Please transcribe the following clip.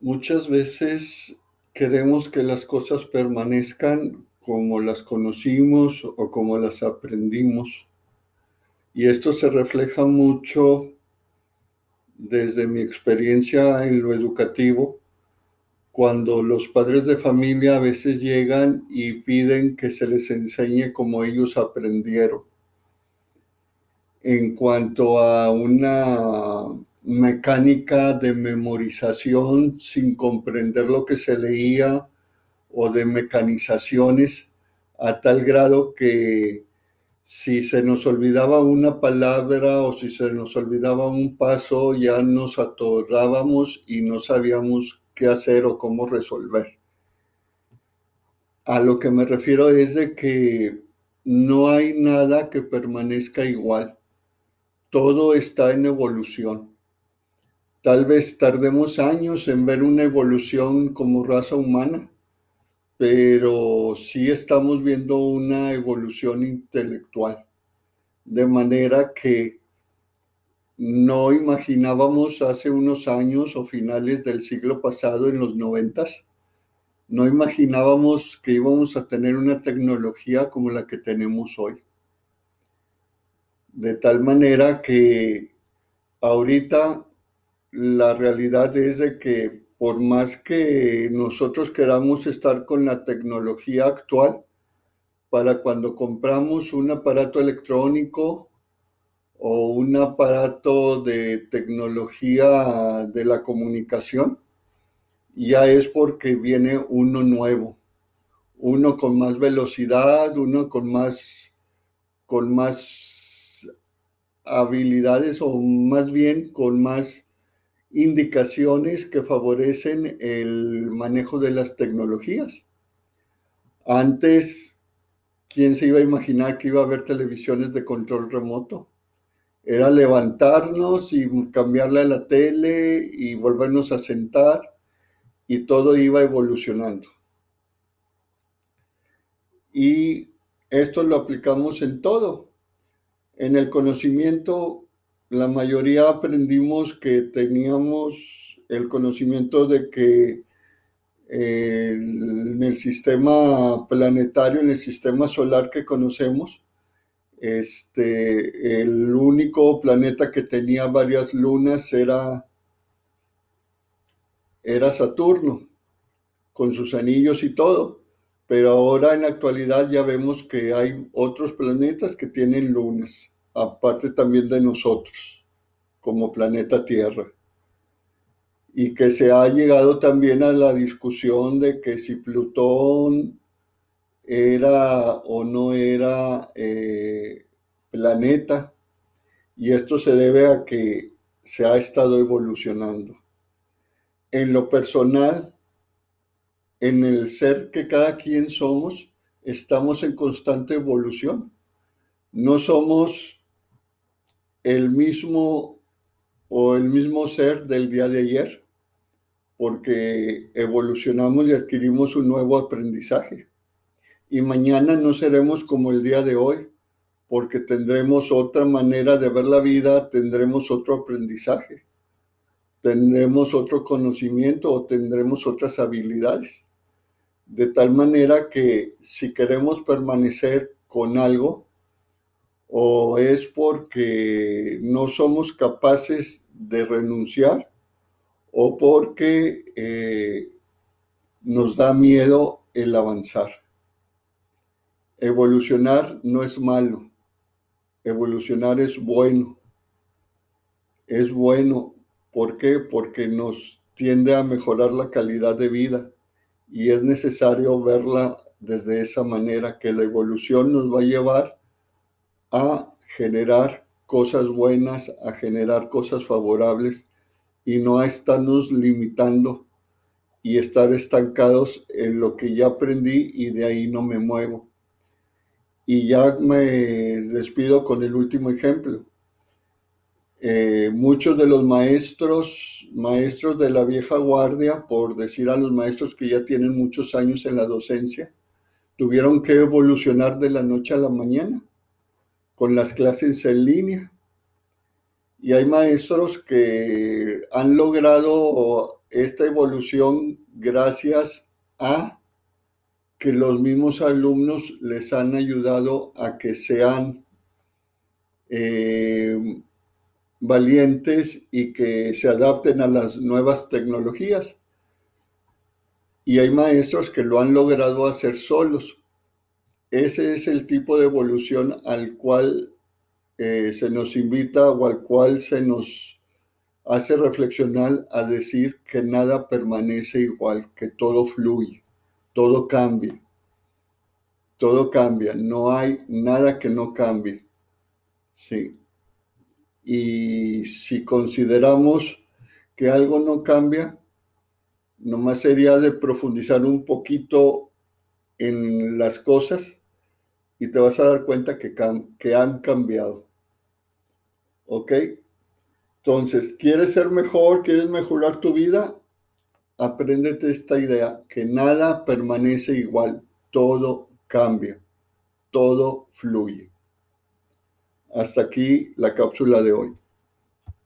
Muchas veces queremos que las cosas permanezcan como las conocimos o como las aprendimos. Y esto se refleja mucho desde mi experiencia en lo educativo, cuando los padres de familia a veces llegan y piden que se les enseñe como ellos aprendieron. En cuanto a una mecánica de memorización sin comprender lo que se leía o de mecanizaciones a tal grado que si se nos olvidaba una palabra o si se nos olvidaba un paso ya nos atorábamos y no sabíamos qué hacer o cómo resolver. A lo que me refiero es de que no hay nada que permanezca igual. Todo está en evolución. Tal vez tardemos años en ver una evolución como raza humana, pero sí estamos viendo una evolución intelectual, de manera que no imaginábamos hace unos años o finales del siglo pasado, en los noventas, no imaginábamos que íbamos a tener una tecnología como la que tenemos hoy. De tal manera que ahorita la realidad es de que por más que nosotros queramos estar con la tecnología actual, para cuando compramos un aparato electrónico o un aparato de tecnología de la comunicación, ya es porque viene uno nuevo, uno con más velocidad, uno con más, con más habilidades o más bien con más indicaciones que favorecen el manejo de las tecnologías. Antes, ¿quién se iba a imaginar que iba a haber televisiones de control remoto? Era levantarnos y cambiarle a la tele y volvernos a sentar y todo iba evolucionando. Y esto lo aplicamos en todo. En el conocimiento la mayoría aprendimos que teníamos el conocimiento de que en el sistema planetario, en el sistema solar que conocemos, este, el único planeta que tenía varias lunas era, era Saturno, con sus anillos y todo. Pero ahora en la actualidad ya vemos que hay otros planetas que tienen lunas aparte también de nosotros, como planeta Tierra. Y que se ha llegado también a la discusión de que si Plutón era o no era eh, planeta, y esto se debe a que se ha estado evolucionando. En lo personal, en el ser que cada quien somos, estamos en constante evolución. No somos el mismo o el mismo ser del día de ayer, porque evolucionamos y adquirimos un nuevo aprendizaje. Y mañana no seremos como el día de hoy, porque tendremos otra manera de ver la vida, tendremos otro aprendizaje, tendremos otro conocimiento o tendremos otras habilidades. De tal manera que si queremos permanecer con algo, o es porque no somos capaces de renunciar o porque eh, nos da miedo el avanzar. Evolucionar no es malo, evolucionar es bueno. Es bueno, ¿por qué? Porque nos tiende a mejorar la calidad de vida y es necesario verla desde esa manera, que la evolución nos va a llevar a generar cosas buenas, a generar cosas favorables y no a estarnos limitando y estar estancados en lo que ya aprendí y de ahí no me muevo. Y ya me despido con el último ejemplo. Eh, muchos de los maestros, maestros de la vieja guardia, por decir a los maestros que ya tienen muchos años en la docencia, tuvieron que evolucionar de la noche a la mañana con las clases en línea. Y hay maestros que han logrado esta evolución gracias a que los mismos alumnos les han ayudado a que sean eh, valientes y que se adapten a las nuevas tecnologías. Y hay maestros que lo han logrado hacer solos. Ese es el tipo de evolución al cual eh, se nos invita o al cual se nos hace reflexionar a decir que nada permanece igual, que todo fluye, todo cambia, todo cambia, no hay nada que no cambie. Sí. Y si consideramos que algo no cambia, nomás sería de profundizar un poquito en las cosas y te vas a dar cuenta que, que han cambiado. ¿Ok? Entonces, ¿quieres ser mejor? ¿Quieres mejorar tu vida? Apréndete esta idea, que nada permanece igual, todo cambia, todo fluye. Hasta aquí la cápsula de hoy.